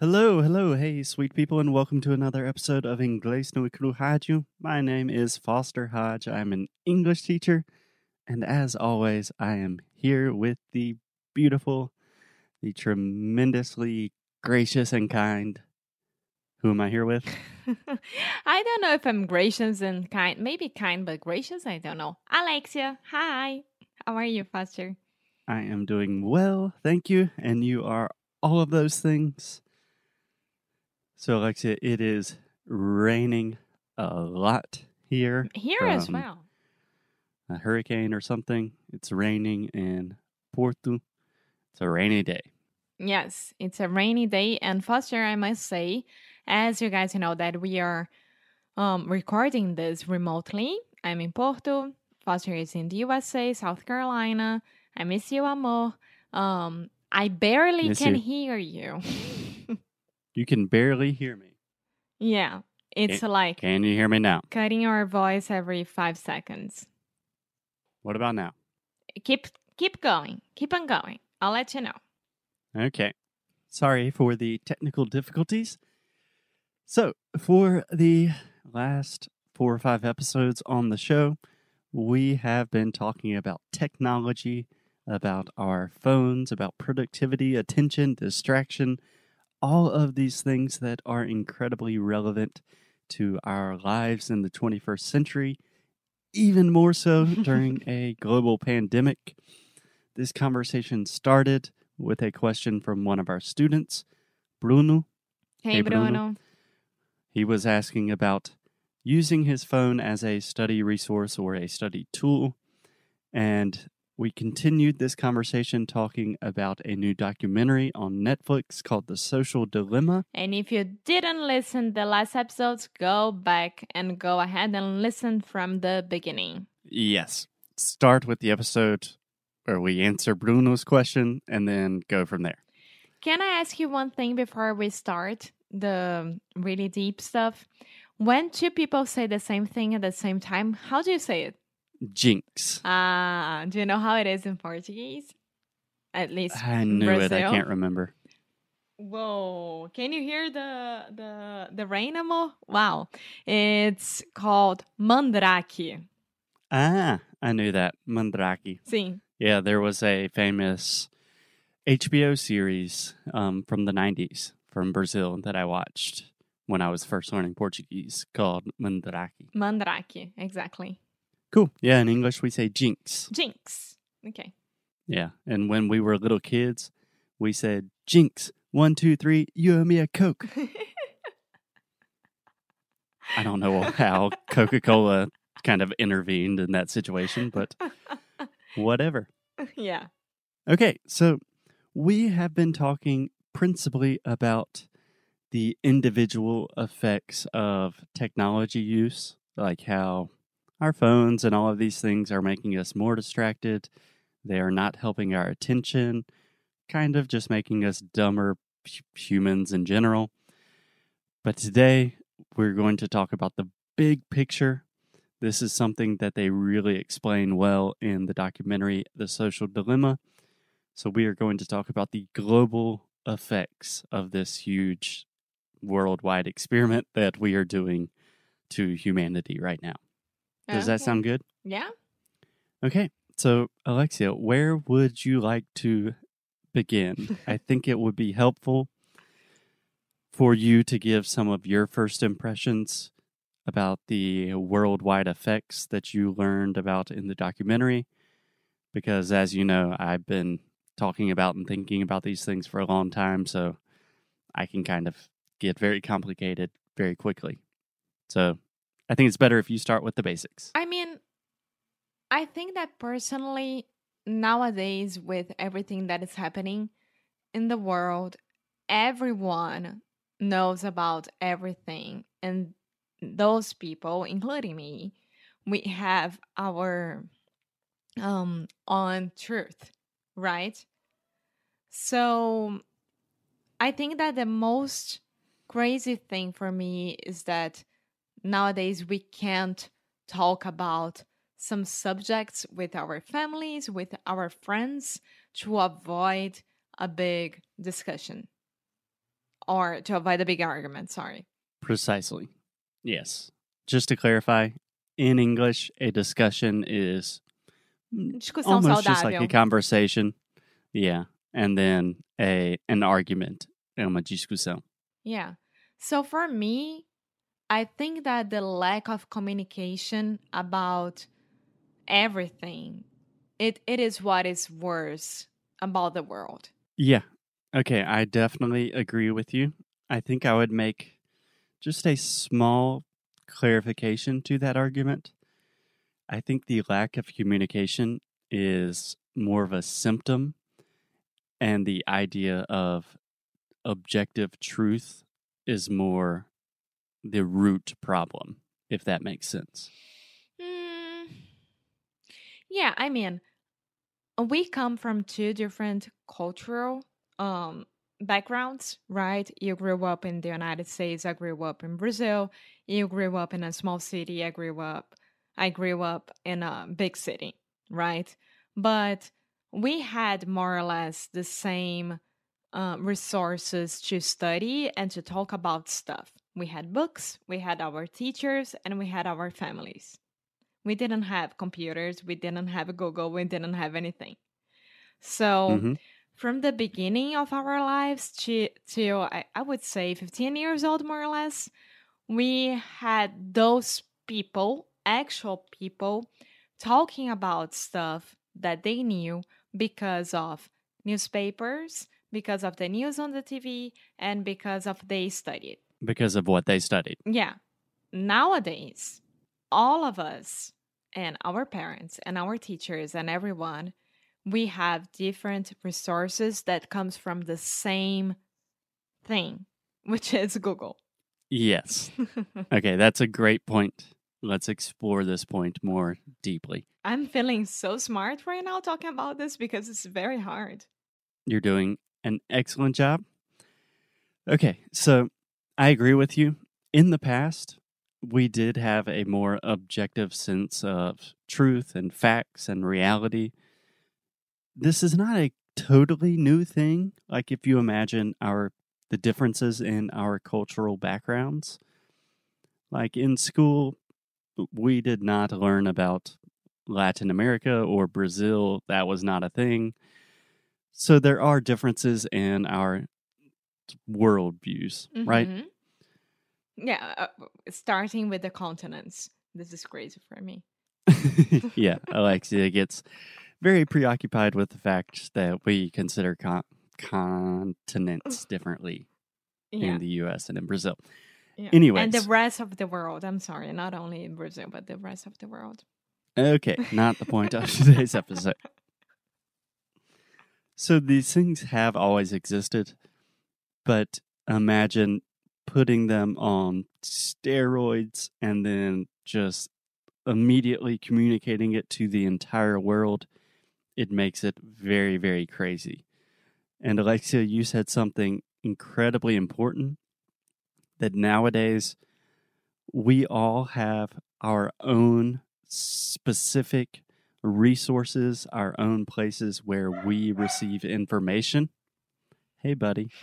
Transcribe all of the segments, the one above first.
Hello, hello, hey, sweet people, and welcome to another episode of Inglês no Cru Rádio. My name is Foster Hodge. I'm an English teacher, and as always, I am here with the beautiful, the tremendously gracious and kind. Who am I here with? I don't know if I'm gracious and kind. Maybe kind, but gracious. I don't know. Alexia, hi. How are you, Foster? I am doing well, thank you, and you are all of those things. So, Alexia, it is raining a lot here. Here as well. A hurricane or something. It's raining in Porto. It's a rainy day. Yes, it's a rainy day, and Foster, I must say, as you guys know, that we are um, recording this remotely. I'm in Porto. Foster is in the USA, South Carolina. I miss you, amor. Um, I barely Miss can you. hear you. You can barely hear me. yeah, it's like Can you hear me now? cutting our voice every five seconds. What about now? Keep keep going. Keep on going. I'll let you know. Okay. Sorry for the technical difficulties. So, for the last four or five episodes on the show, we have been talking about technology, about our phones, about productivity, attention, distraction, all of these things that are incredibly relevant to our lives in the 21st century, even more so during a global pandemic. This conversation started with a question from one of our students, Bruno. Hey, Hey, Bruno. Bruno. He was asking about using his phone as a study resource or a study tool. And we continued this conversation talking about a new documentary on Netflix called The Social Dilemma. And if you didn't listen the last episodes, go back and go ahead and listen from the beginning. Yes. Start with the episode where we answer Bruno's question and then go from there. Can I ask you one thing before we start the really deep stuff? When two people say the same thing at the same time, how do you say it? Jinx. Ah, do you know how it is in Portuguese? At least I knew it. I can't remember. Whoa! Can you hear the the the rain, amor? Wow! It's called mandrake. Ah, I knew that. Mandrake. Sim. Yeah, there was a famous HBO series um, from the 90s from Brazil that I watched when I was first learning Portuguese called Mandrake. Mandrake, exactly. Cool. Yeah, in English we say jinx. Jinx. Okay. Yeah, and when we were little kids, we said jinx. One, two, three, you owe me a Coke. I don't know how Coca Cola kind of intervened in that situation, but whatever. yeah. Okay, so we have been talking principally about the individual effects of technology use, like how our phones and all of these things are making us more distracted. They are not helping our attention, kind of just making us dumber humans in general. But today we're going to talk about the big picture. This is something that they really explain well in the documentary The Social Dilemma. So, we are going to talk about the global effects of this huge worldwide experiment that we are doing to humanity right now. Does that Okay. sound good? Yeah. Okay. So, Alexia, where would you like to begin? I think it would be helpful for you to give some of your first impressions about the worldwide effects that you learned about in the documentary. Because, as you know, I've been talking about and thinking about these things for a long time. So, I can kind of get very complicated very quickly. So, I think it's better if you start with the basics. I mean, I think that personally, nowadays, with everything that is happening in the world, everyone knows about everything. And those people, including me, we have our um on truth, right? So I think that the most crazy thing for me is that nowadays we can't talk about some subjects with our families, with our friends to avoid a big discussion. or to avoid a big argument. Sorry. Precisely. Yes. Just to clarify, in English, a discussion is Discussão almost just like a conversation. Yeah. And then a an argument. Uma discussão. Yeah. So for me, I think that the lack of communication about everything, it, it is what is worse about the world. Yeah. Okay, I definitely agree with you. I think I would make just a small clarification to that argument. I think the lack of communication is more of a symptom, and the idea of objective truth is more the root problem, if that makes sense. Mm, yeah, I mean, we come from two different cultural um, backgrounds, right? You grew up in the United States. I grew up in Brazil. You grew up in a small city. I grew up. I grew up in a big city, right? But we had more or less the same uh, resources to study and to talk about stuff. We had books, we had our teachers, and we had our families. We didn't have computers, we didn't have Google, we didn't have anything. So, Mhm. from the beginning of our lives to, to I, I would say 15 years old, more or less, we had those people, actual people, talking about stuff that they knew because of newspapers, because of the news on the TV, and because of they studied. Because of what they studied. Yeah. Nowadays, all of us and our parents and our teachers and everyone, we have different resources that comes from the same thing, which is Google. Yes. Okay, that's a great point. Let's explore this point more deeply. I'm feeling so smart right now talking about this because it's very hard. You're doing an excellent job. Okay, so I agree with you. In the past, we did have a more objective sense of truth and facts and reality. This is not a totally new thing. Like if you imagine our the differences in our cultural backgrounds. Like in school, we did not learn about Latin America or Brazil. That was not a thing. So there are differences in our worldviews, right? Mhm. Yeah, uh, starting with the continents. This is crazy for me. yeah, Alexia gets very preoccupied with the fact that we consider con- continents differently Yeah. in the US and in Brazil. yeah. anyways. and the rest of the world. I'm sorry, not only in Brazil, but the rest of the world. Okay, not the point of today's episode. So these things have always existed, but imagine putting them on steroids and then just immediately communicating it to the entire world. It makes it very, very crazy. And Alexia, you said something incredibly important that nowadays we all have our own specific resources, our own places where we receive information. Hey, buddy.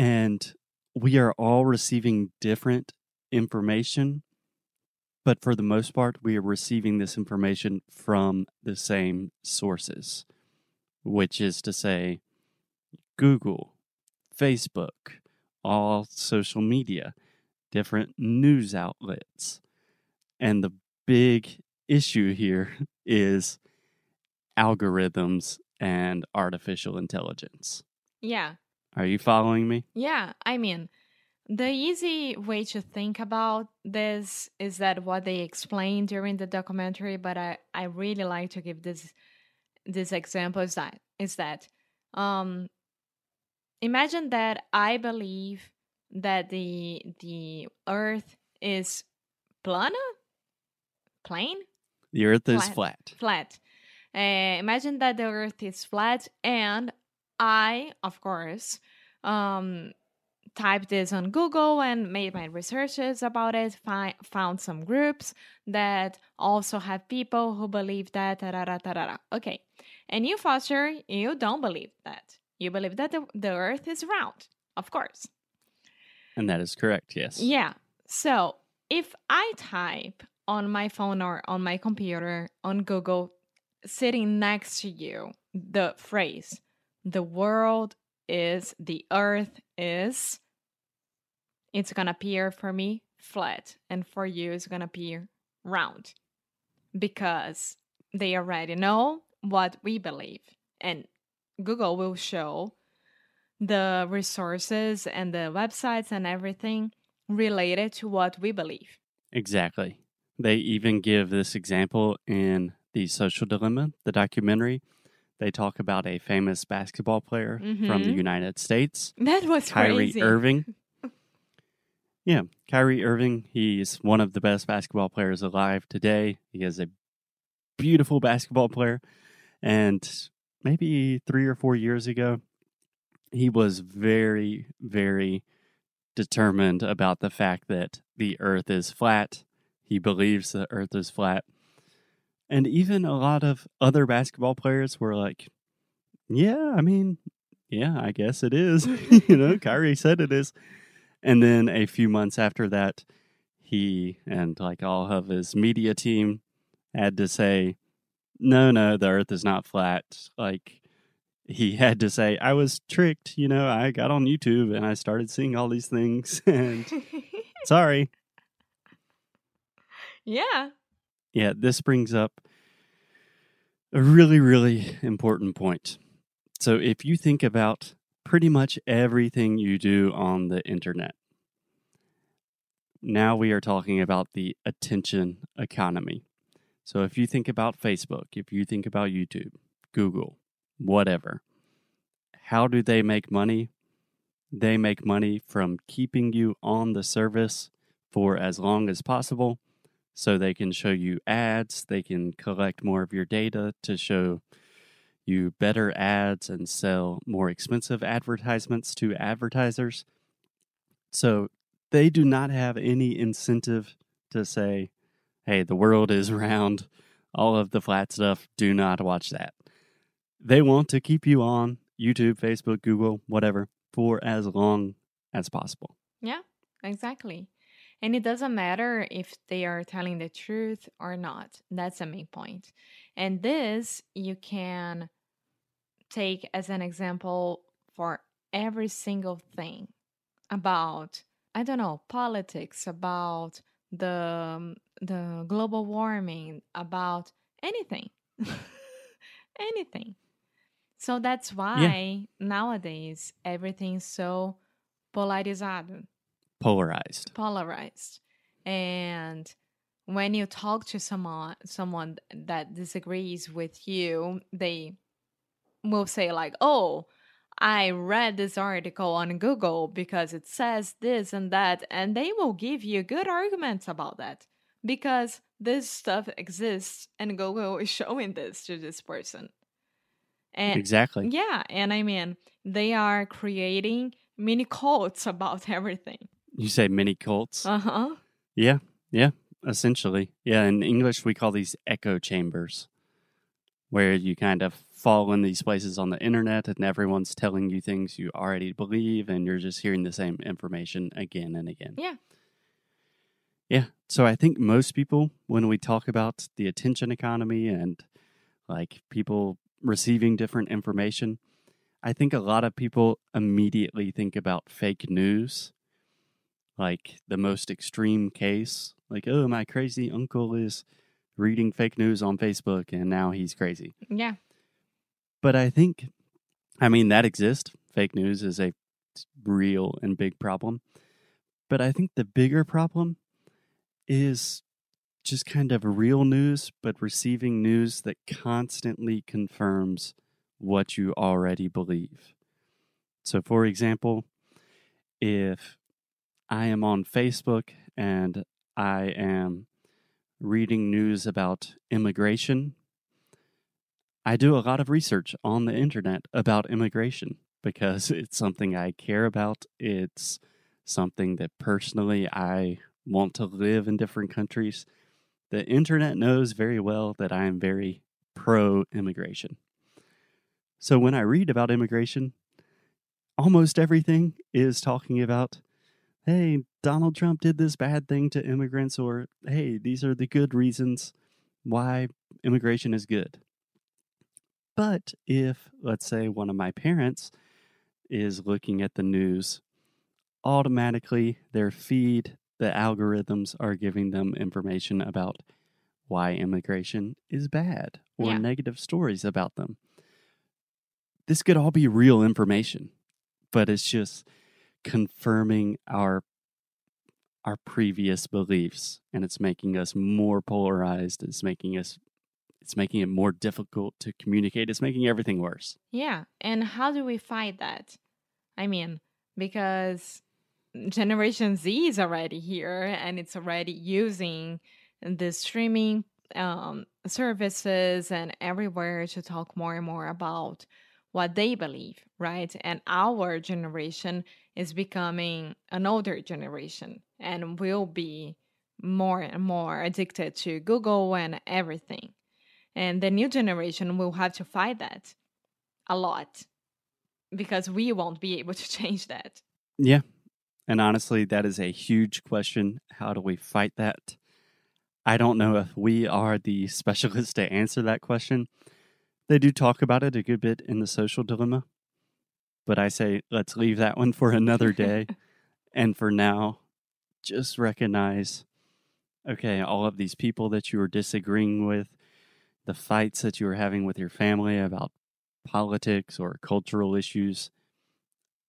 And we are all receiving different information, but for the most part, we are receiving this information from the same sources, which is to say, Google, Facebook, all social media, different news outlets. And the big issue here is algorithms and artificial intelligence. yeah, Are you following me? yeah. I mean, the easy way to think about this is that what they explained during the documentary, but I, I really like to give this this example is that is that um imagine that I believe that the the earth is plana plane The earth is Flat. flat. Uh, imagine that the Earth is flat, and I, of course, um, typed this on Google and made my researches about it. Fi- found some groups that also have people who believe that. tarara, tarara. Okay, and you, Foster, you don't believe that. You believe that the, the earth is round, of course. And that is correct, yes. Yeah. So if I type on my phone or on my computer on Google, sitting next to you, the phrase, the world is, the earth is, it's to appear for me flat. And for you, it's to appear round because they already know what we believe. And Google will show the resources and the websites and everything related to what we believe. Exactly. They even give this example in The Social Dilemma, the documentary. They talk about a famous basketball player from the Mhm. United States, That was Kyrie crazy. Irving. Yeah, Kyrie Irving. He's one of the best basketball players alive today. He is a beautiful basketball player. And maybe three or four years ago, he was very, very determined about the fact that the earth is flat. He believes the earth is flat. And even a lot of other basketball players were like, yeah, I mean, yeah, I guess it is. you know, Kyrie said it is. And then a few months after that, he and like all of his media team had to say, no, no, the earth is not flat. Like, he had to say, I was tricked. You know, I got on YouTube and I started seeing all these things. And sorry. yeah. Yeah, this brings up a really, really important point. So, if you think about pretty much everything you do on the internet, now we are talking about the attention economy. So, if you think about Facebook, if you think about YouTube, Google, whatever, how do they make money? They make money from keeping you on the service for as long as possible so they can show you ads, they can collect more of your data to show you better ads and sell more expensive advertisements to advertisers. So they do not have any incentive to say, hey, the world is round, all of the flat stuff, do not watch that. They want to keep you on YouTube, Facebook, Google, whatever, for as long as possible. Yeah, exactly. And it doesn't matter if they are telling the truth or not. That's the main point. And this you can take as an example for every single thing about, I don't know, politics, about the the global warming, about anything. anything. So that's why nowadays everything's so polarizado Polarized. polarized and when you talk to someone someone that disagrees with you they will say like oh i read this article on google because it says this and that and they will give you good arguments about that because this stuff exists and google is showing this to this person and Exactly. yeah and i mean they are creating mini cults about everything You say mini cults. uh-huh Yeah, yeah, essentially. Yeah, in English, we call these echo chambers, where you kind of fall in these places on the internet and everyone's telling you things you already believe and you're just hearing the same information again and again. Yeah. Yeah. So I think most people, when we talk about the attention economy and like people receiving different information, I think a lot of people immediately think about fake news like the most extreme case like oh my crazy uncle is reading fake news on facebook and now he's crazy. Yeah. but i think i mean that exists. Fake news is a real and big problem. But i think the bigger problem is just kind of real news but receiving news that constantly confirms what you already believe. So for example if I am on Facebook and I am reading news about immigration. I do a lot of research on the internet about immigration because it's something I care about. It's something that personally I want to live in different countries. The internet knows very well that I am very pro immigration. So when I read about immigration, almost everything is talking about hey, Donald Trump did this bad thing to immigrants, or hey, these are the good reasons why immigration is good. But if, let's say, one of my parents is looking at the news, automatically their feed, the algorithms are giving them information about why immigration is bad or Yeah. negative stories about them. This could all be real information, but it's just confirming our our previous beliefs and it's making us more polarized it's making us it's making it more difficult to communicate it's making everything worse Yeah. And how do we fight that? I mean, because Generation Z is already here and it's already using the streaming um, services and everywhere to talk more and more about what they believe, right? And our generation is becoming an older generation and will be more and more addicted to Google and everything. And the new generation will have to fight that a lot because we won't be able to change that. yeah and honestly that is a huge question how do we fight that i don't know if we are the specialists to answer that question they do talk about it a good bit in the social dilemma but i say let's leave that one for another day And for now, just recognize okay, all of these people that you are disagreeing with, the fights that you are having with your family about politics or cultural issues,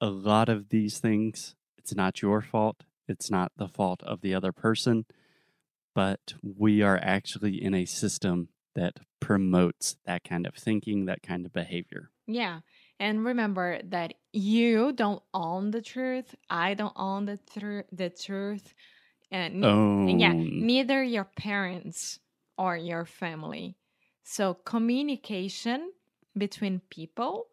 a lot of these things, it's not your fault. It's not the fault of the other person, but we are actually in a system that promotes that kind of thinking, that kind of behavior. Yeah. And remember that you don't own the truth. I don't own the, tru- the truth. And yeah, neither your parents or your family. So communication between people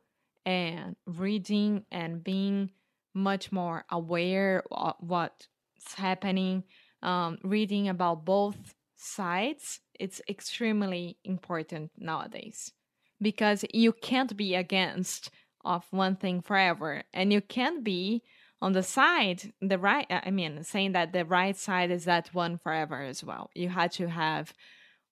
and reading and being much more aware of what's happening, um, reading about both sides, it's extremely important nowadays because you can't be against of one thing forever and you can't be on the side the right uh, i mean saying that the right side is that one forever as well you had to have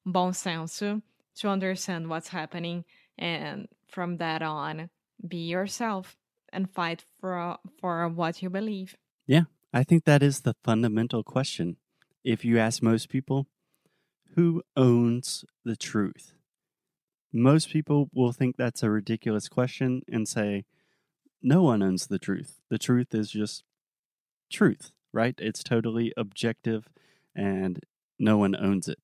bon senso to understand what's happening and from that on be yourself and fight for for what you believe Yeah. I think that is the fundamental question. If you ask most people, who owns the truth? Most people will think that's a ridiculous question and say, no one owns the truth. The truth is just truth, right? It's totally objective and no one owns it.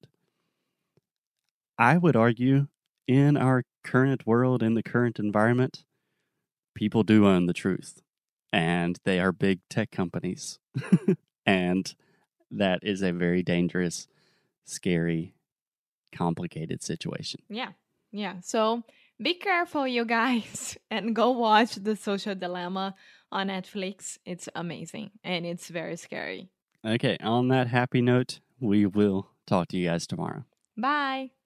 I would argue in our current world, in the current environment, people do own the truth and they are big tech companies. and that is a very dangerous, scary, complicated situation. yeah yeah so be careful you guys and go watch the social dilemma on netflix it's amazing and it's very scary Okay, on that happy note, we will talk to you guys tomorrow. bye